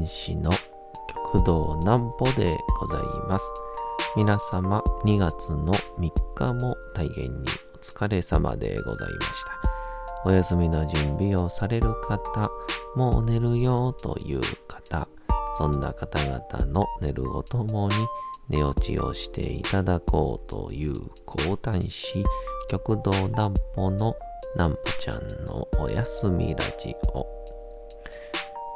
講談師の極道南歩でございます。皆様2月の3日も大変にお疲れ様でございました。お休みの準備をされる方、もう寝るよという方、そんな方々の寝るをともに寝落ちをしていただこうという講談師、極道南歩の南歩ちゃんのおやすみラジオ。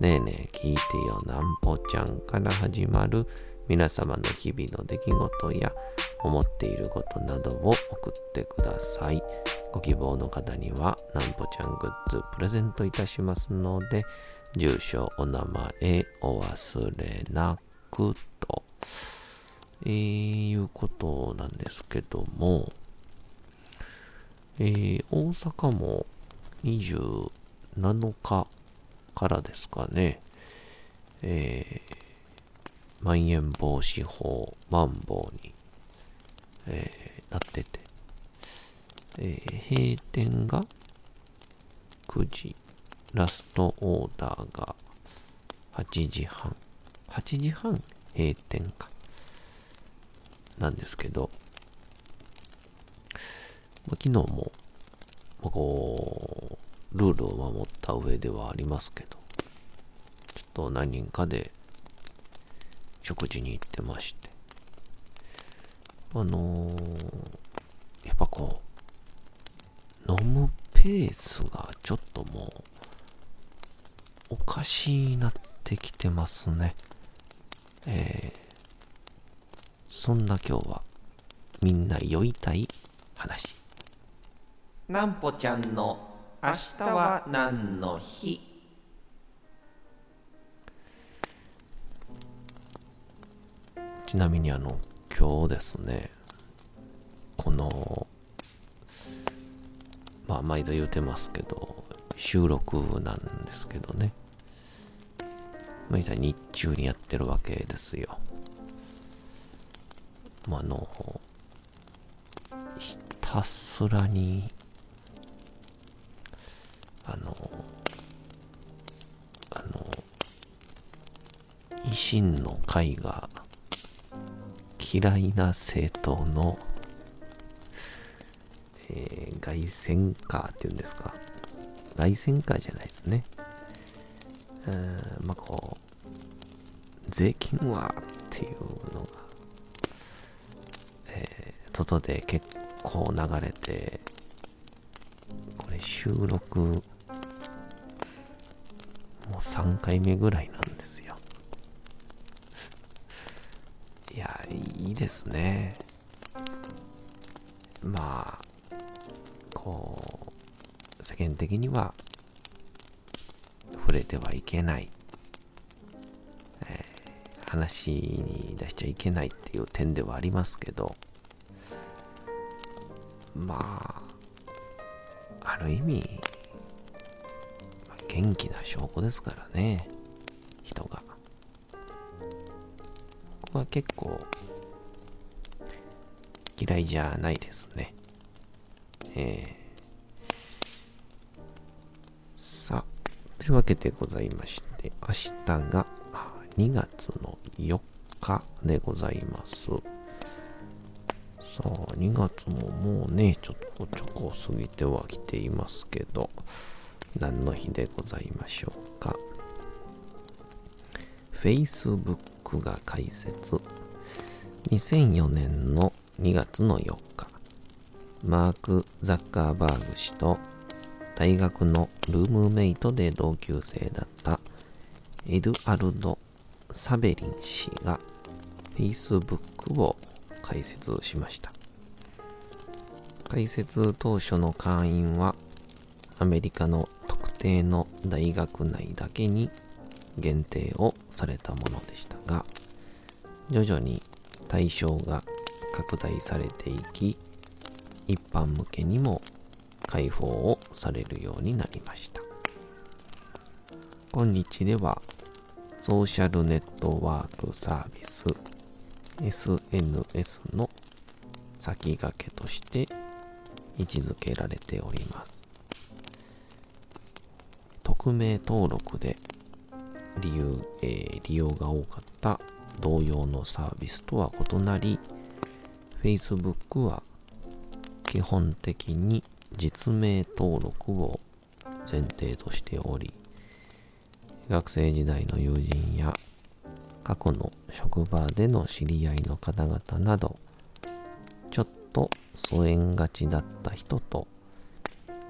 ねえねえ聞いてよなんぽちゃんから始まる皆様の日々の出来事や思っていることなどを送ってください。ご希望の方にはなんぽちゃんグッズプレゼントいたしますので、住所、お名前、お忘れなくと、えー、いうことなんですけども、えー、大阪も27日からですかね、えー、まん延防止法、マンボウに、えー、なってて、えー、閉店が9時、ラストオーダーが8時半、8時半閉店か、なんですけど、ま、昨日も、こう、ルールを守った上ではありますけど、ちょっと何人かで食事に行ってまして、あのー、やっぱこう、飲むペースがちょっともう、おかしいなってきてますね。えー、そんな今日は、みんな酔いたい話。なんぽちゃんの明日は何の日？ちなみにあの今日ですね。このまあ毎度言うてますけど収録なんですけどね。まあ日中にやってるわけですよ。まああのひたすらにあの、あの、維新の会が嫌いな政党の、えー、外戦カーっていうんですか。外戦カーじゃないですね。うん、まあ、こう、税金はっていうのが、えー、外で結構流れて、収録もう3回目ぐらいなんですよ。いや、いいですね。まあ、こう、世間的には触れてはいけない、えー、話に出しちゃいけないっていう点ではありますけど、まあ、ある意味、元気な証拠ですからね、人が。僕は結構嫌いじゃないですね。えー、さあ、というわけでございまして、明日が2月の4日でございます。さあ、2月ももうね、ちょっとちょこ過ぎてはきていますけど、何の日でございましょうか。Facebook が開設。2004年の2月の4日、マーク・ザッカーバーグ氏と大学のルームメイトで同級生だったエドアルド・サベリン氏が Facebook を開設しました。開設当初の会員はアメリカの特定の大学内だけに限定をされたものでしたが、徐々に対象が拡大されていき、一般向けにも開放をされるようになりました。今日では、ソーシャルネットワークサービス SNS の先駆けとして位置づけられております。匿名登録で利用,、えー、利用が多かった同様のサービスとは異なり、Facebook は基本的に実名登録を前提としており、学生時代の友人や過去の職場での知り合いの方々など、ちょっと疎遠がちだった人と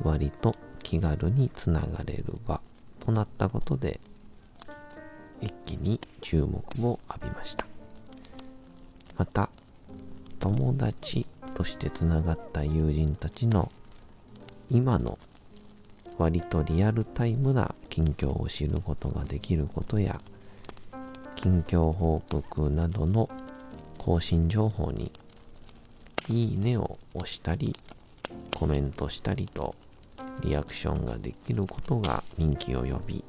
割と気軽につながれる場となったことで一気に注目を浴びました。また友達としてつながった友人たちの今の割とリアルタイムな近況を知ることができることや近況報告などの更新情報にいいねを押したりコメントしたりとリアクションができることが人気を呼び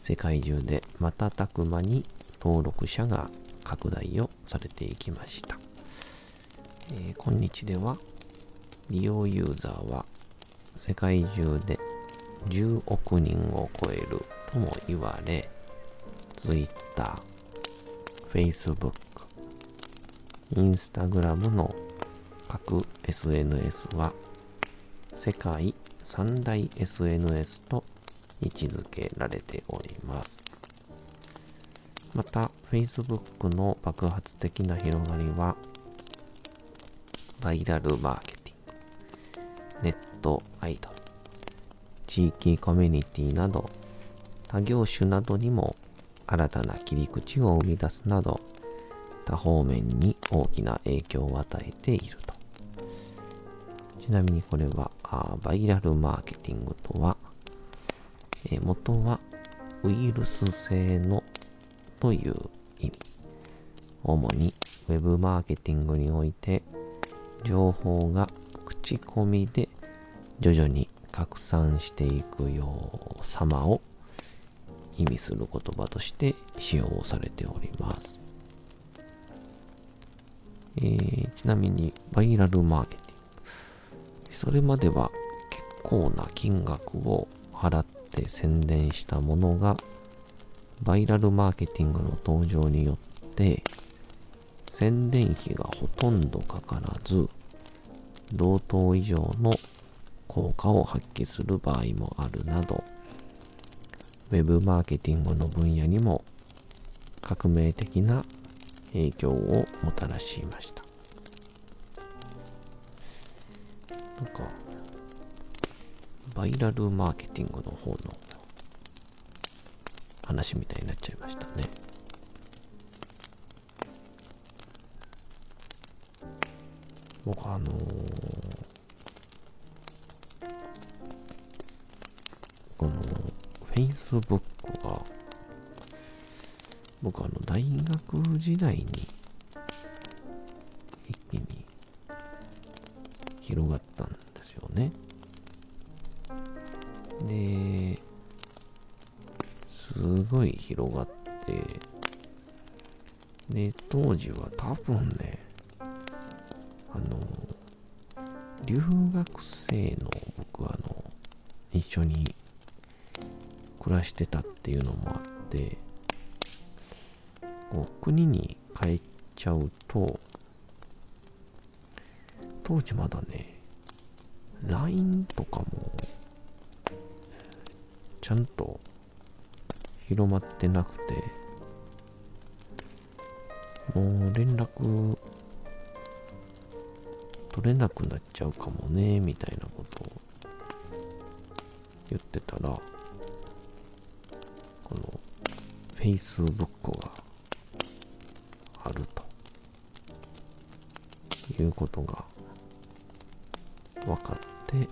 世界中で瞬く間に登録者が拡大をされていきました、えー、今日では利用ユーザーは世界中で10億人を超えるとも言われ Twitter、Facebook、Instagram の各 SNS は世界三大 SNS と位置づけられております。また、Facebook の爆発的な広がりは、バイラルマーケティング、ネットアイドル、地域コミュニティなど、他業種などにも新たな切り口を生み出すなど、多方面に大きな影響を与えていると。ちなみにこれは、バイラルマーケティングとは、え元はウイルス性のという意味。主に Web マーケティングにおいて情報が口コミで徐々に拡散していくよう様を意味する言葉として使用されております。えー、ちなみにバイラルマーケティング。それまでは結構な金額を払ってって宣伝したものが、バイラルマーケティングの登場によって、宣伝費がほとんどかからず、同等以上の効果を発揮する場合もあるなど、ウェブマーケティングの分野にも革命的な影響をもたらしました。なんか、バイラルマーケティングの方の話みたいになっちゃいましたね。僕あのー、Facebook が僕あの大学時代に一気に広がったんですよね。で、すごい広がって、で、当時は多分ね、あの、留学生の僕あの、一緒に暮らしてたっていうのもあって、こう国に帰っちゃうと、当時まだね、LINE とかもちゃんと広まってなくて、もう連絡取れなくなっちゃうかもね、みたいなことを言ってたら、Facebook があるということが分かって、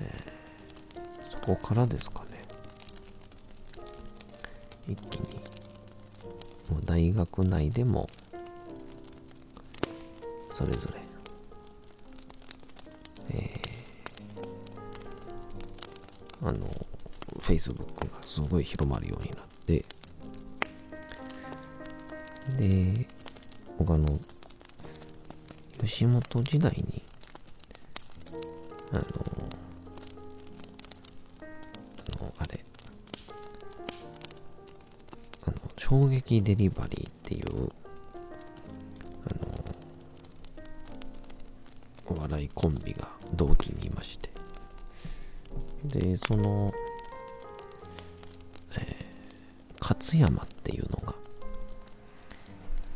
えー、そこからですかね。一気に、もう大学内でも、それぞれ、えー、あの、Facebook がすごい広まるようになって、で、他の、吉本時代に、あの、あの、あれ、あの、衝撃デリバリーっていう、あの、お笑いコンビが同期にいまして、で、その、勝山っていうのが、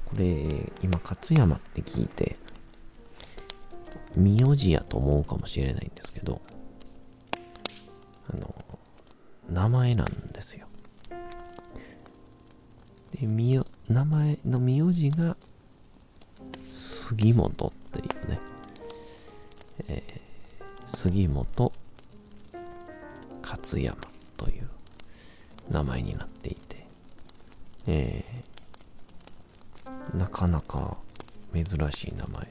これ、今、勝山って聞いて、名字やと思うかもしれないんですけど、あの、名前なんですよ。で、み名前の名字が、杉本っていうね、えー、杉本勝山という名前になっていて、えー、なかなか珍しい名前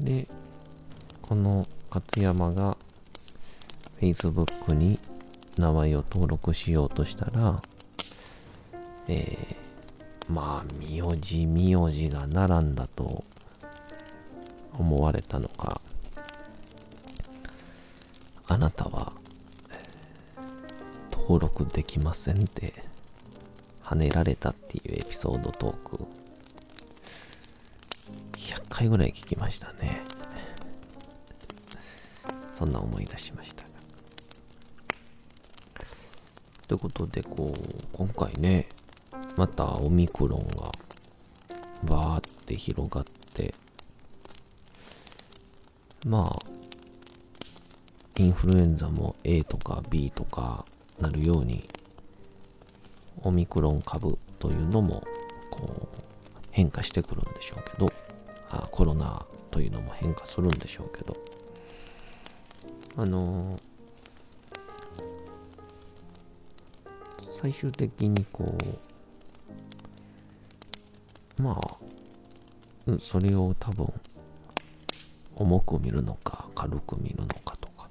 で、で、この勝山が Facebook に名前を登録しようとしたら、えー、まあ、名字、名字が並んだと思われたのか、あなたは、登録できませんって。跳ねられたっていうエピソードトーク。100回ぐらい聞きましたね。そんな思い出しましたが。ということでこう今回ねまたオミクロンがバーって広がってまあインフルエンザも A とか B とかなるように、オミクロン株というのも、こう、変化してくるんでしょうけど、あコロナというのも変化するんでしょうけど、あの最終的にこう、まあ、それを多分、重く見るのか、軽く見るのかとか、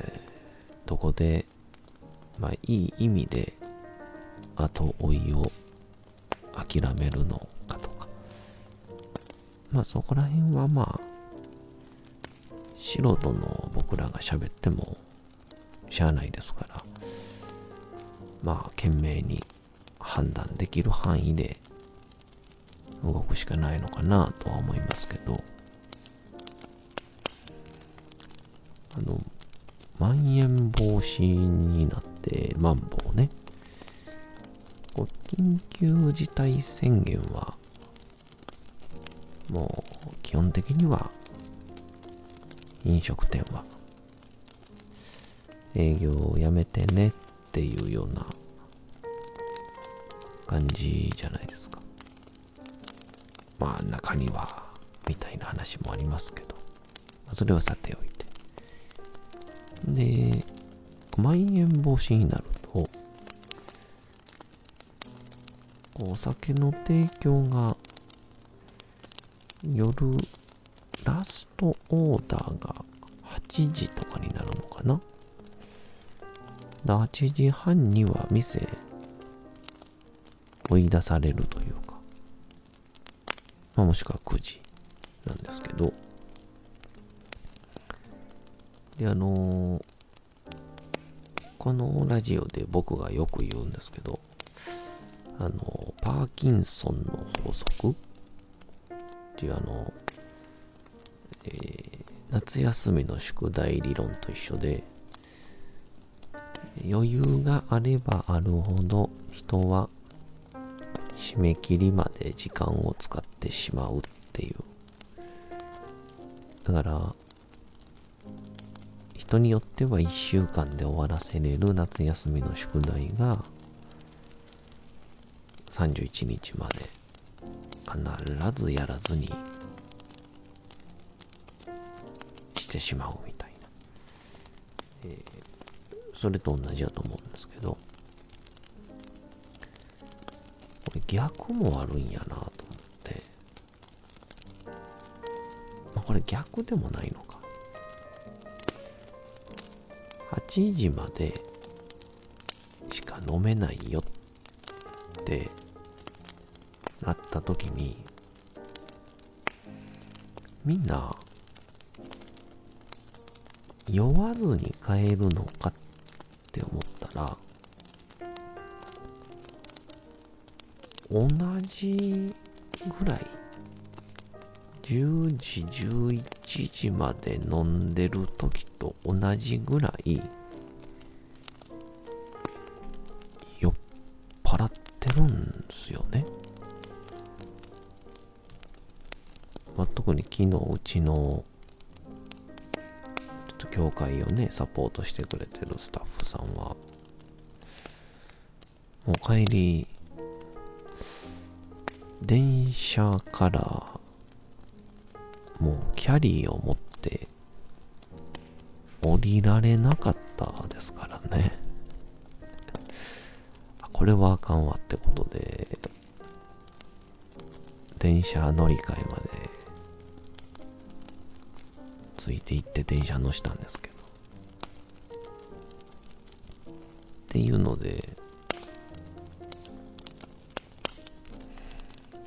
えーどこで、まあ、いい意味で後追いを諦めるのかとか、まあそこら辺はまあ、素人の僕らが喋ってもしゃあないですから、まあ懸命に判断できる範囲で動くしかないのかなとは思いますけど、あの、まん延防止になって、マンボウね。緊急事態宣言は、もう基本的には飲食店は営業をやめてねっていうような感じじゃないですか。まあ中にはみたいな話もありますけど、それはさておいて。で、まん延防止になるお酒の提供が夜ラストオーダーが8時とかになるのかな？8時半には店追い出されるというか、まあ、もしくは9時なんですけど、で、あのー、このラジオで僕がよく言うんですけど、あの、パーキンソンの法則？っていうあの、えー、夏休みの宿題理論と一緒で、余裕があればあるほど人は締め切りまで時間を使ってしまうっていう。だから、人によっては1週間で終わらせれる夏休みの宿題が31日まで必ずやらずにしてしまうみたいな、えー、それと同じだと思うんですけどこれ逆もあるんやなと思って。まあ、これ逆でもないのか。8時までしか飲めないよってなった時にみんな酔わずに帰るのかって思ったら同じぐらい10時11時まで飲んでる時と同じぐらいちのちょっと教会をねサポートしてくれてるスタッフさんはもう帰り電車からもうキャリーを持って降りられなかったですからね。これはあかんわってことで電車乗り換えまでついて行って電車乗したんですけど。っていうので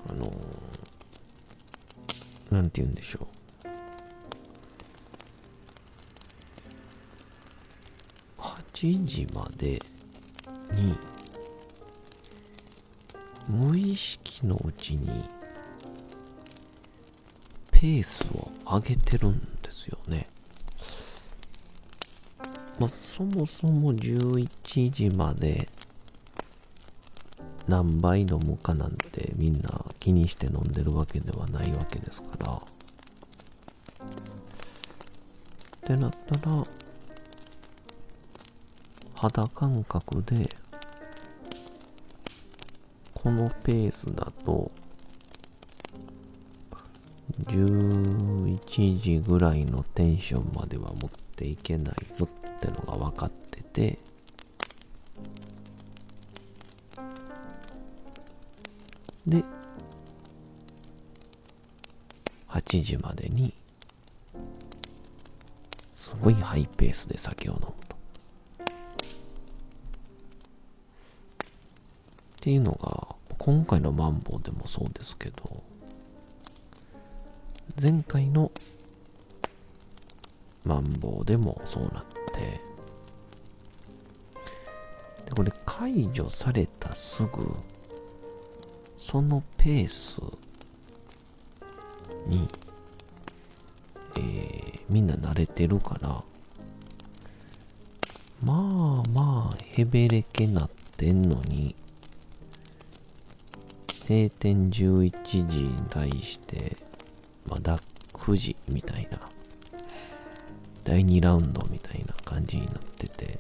あのなんて言うんでしょう。8時までに無意識のうちにペースを上げてるんですよね。まあ、そもそも11時まで何杯飲むかなんてみんな気にして飲んでるわけではないわけですから。ってなったら、肌感覚で、このペースだと、11時ぐらいのテンションまでは持っていけないぞってのが分かってて、で、8時までに、すごいハイペースで酒を飲むと。っていうのが、今回のマンボウでもそうですけど、前回のマンボウでもそうなって、で、これ解除されたすぐ、そのペースに、えー、みんな慣れてるから、まあまあ、ヘベレケなってんのに、閉店11時に対して、まだ9時みたいな、第2ラウンドみたいな感じになってて、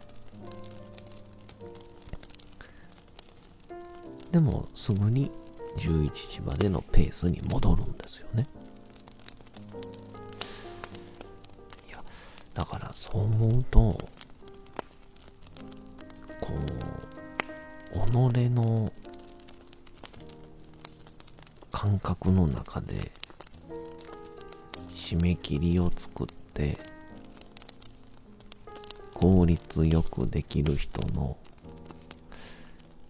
でもすぐに11時までのペースに戻るんですよね。いや、だからそう思うと、こう、己の感覚の中で締め切りを作って効率よくできる人の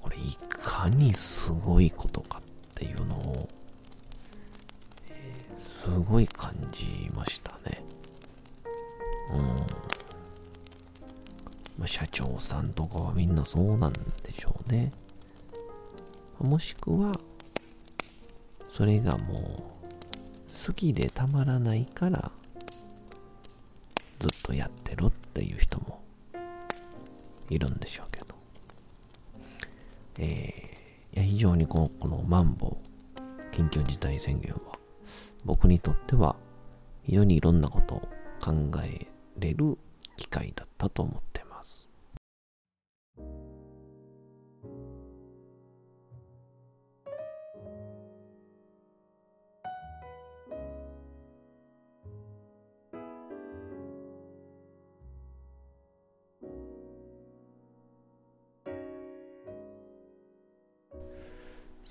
これいかにすごいことかっていうのを、え、すごい感じましたね。うん。ま、社長さんとかはみんなそうなんでしょうね。もしくは、それがもう好きでたまらないからずっとやってるっていう人もいるんでしょうけど。えーいや非常にこのこのマンボウ緊急事態宣言は僕にとっては非常にいろんなことを考えれる機会だったと思って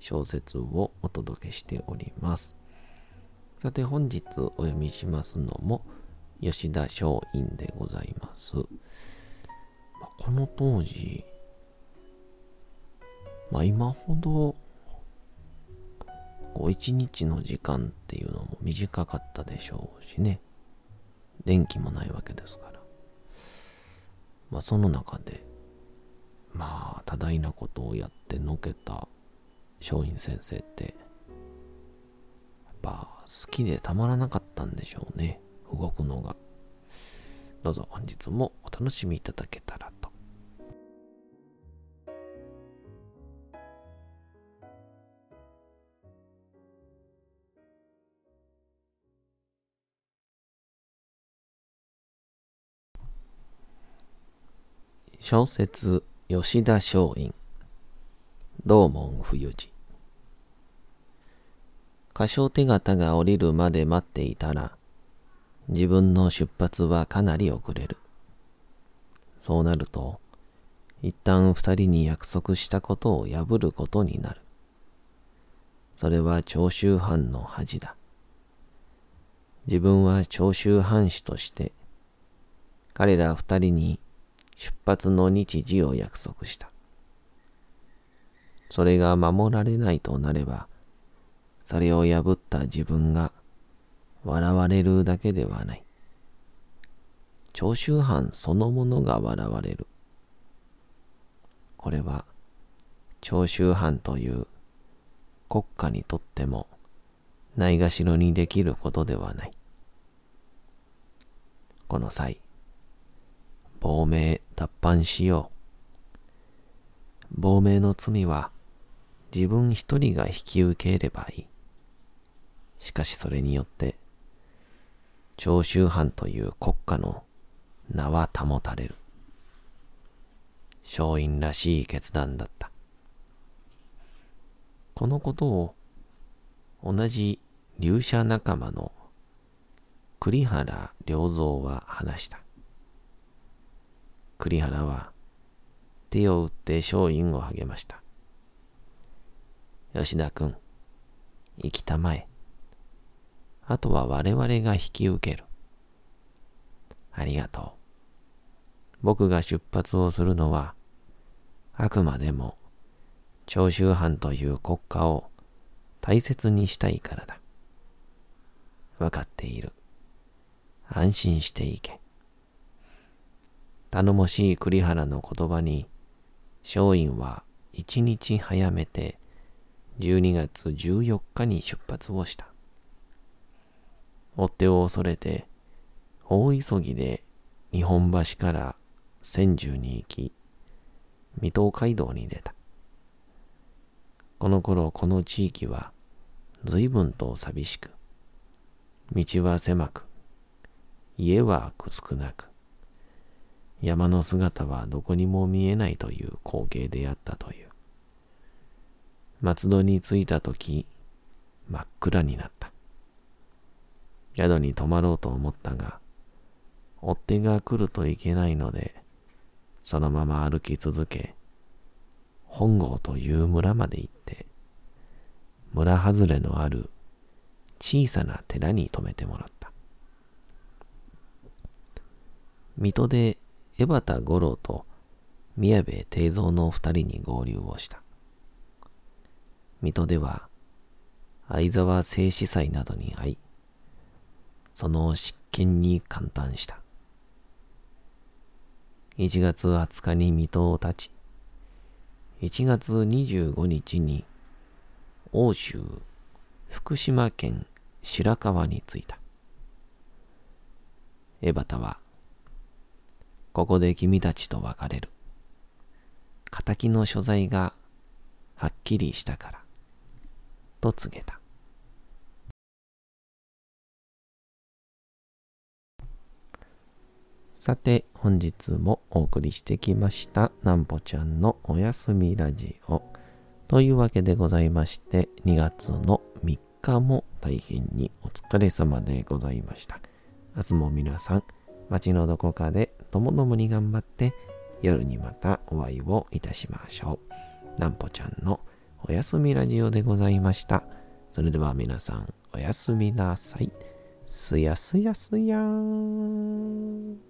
小説をお届けしております。さて本日お読みしますのも吉田松陰でございます。この当時、まあ今ほどこう一日の時間っていうのも短かったでしょうしね。電気もないわけですから。まあその中で、まあ多大なことをやってのけた松陰先生って、やっぱ好きでたまらなかったんでしょうね。動くのが。どうぞ本日もお楽しみいただけたらと。小説吉田松陰道門冬治歌唱手形が降りるまで待っていたら、自分の出発はかなり遅れる。そうなると、一旦二人に約束したことを破ることになる。それは長州藩の恥だ。自分は長州藩士として、彼ら二人に出発の日時を約束した。それが守られないとなれば、それを破った自分が笑われるだけではない。長州藩そのものが笑われる。これは長州藩という国家にとってもないがしろにできることではない。この際、亡命脱藩しよう。亡命の罪は自分一人が引き受ければいい。しかしそれによって、長州藩という国家の名は保たれる。松陰らしい決断だった。このことを同じ流者仲間の栗原良三は話した。栗原は手を打って松陰を励ました。吉田君、生きたまえ。あとは我々が引き受ける。ありがとう。僕が出発をするのは、あくまでも長州藩という国家を大切にしたいからだ。わかっている。安心していけ。頼もしい栗原の言葉に、松陰は一日早めて12月14日に出発をした。追っ手を恐れて、大急ぎで日本橋から千住に行き、水戸街道に出た。この頃この地域は随分と寂しく、道は狭く、家は少なく、山の姿はどこにも見えないという光景であったという。松戸に着いた時、真っ暗になった。宿に泊まろうと思ったが、追っ手が来るといけないので、そのまま歩き続け、本郷という村まで行って、村外れのある小さな寺に泊めてもらった。水戸で江端五郎と宮部定蔵の二人に合流をした。水戸では相沢静止祭などに会い、その執権に感嘆した。1月20日に水戸を立ち、1月25日に欧州福島県白河に着いた。江端は、ここで君たちと別れる。仇の所在がはっきりしたから。と告げた。さて、本日もお送りしてきました、なんぽちゃんのおやすみラジオ。というわけでございまして、2月の3日も大変にお疲れ様でございました。明日も皆さん、街のどこかでともどもに頑張って、夜にまたお会いをいたしましょう。なんぽちゃんのおやすみラジオでございました。それでは皆さん、おやすみなさい。すやすやすやーん。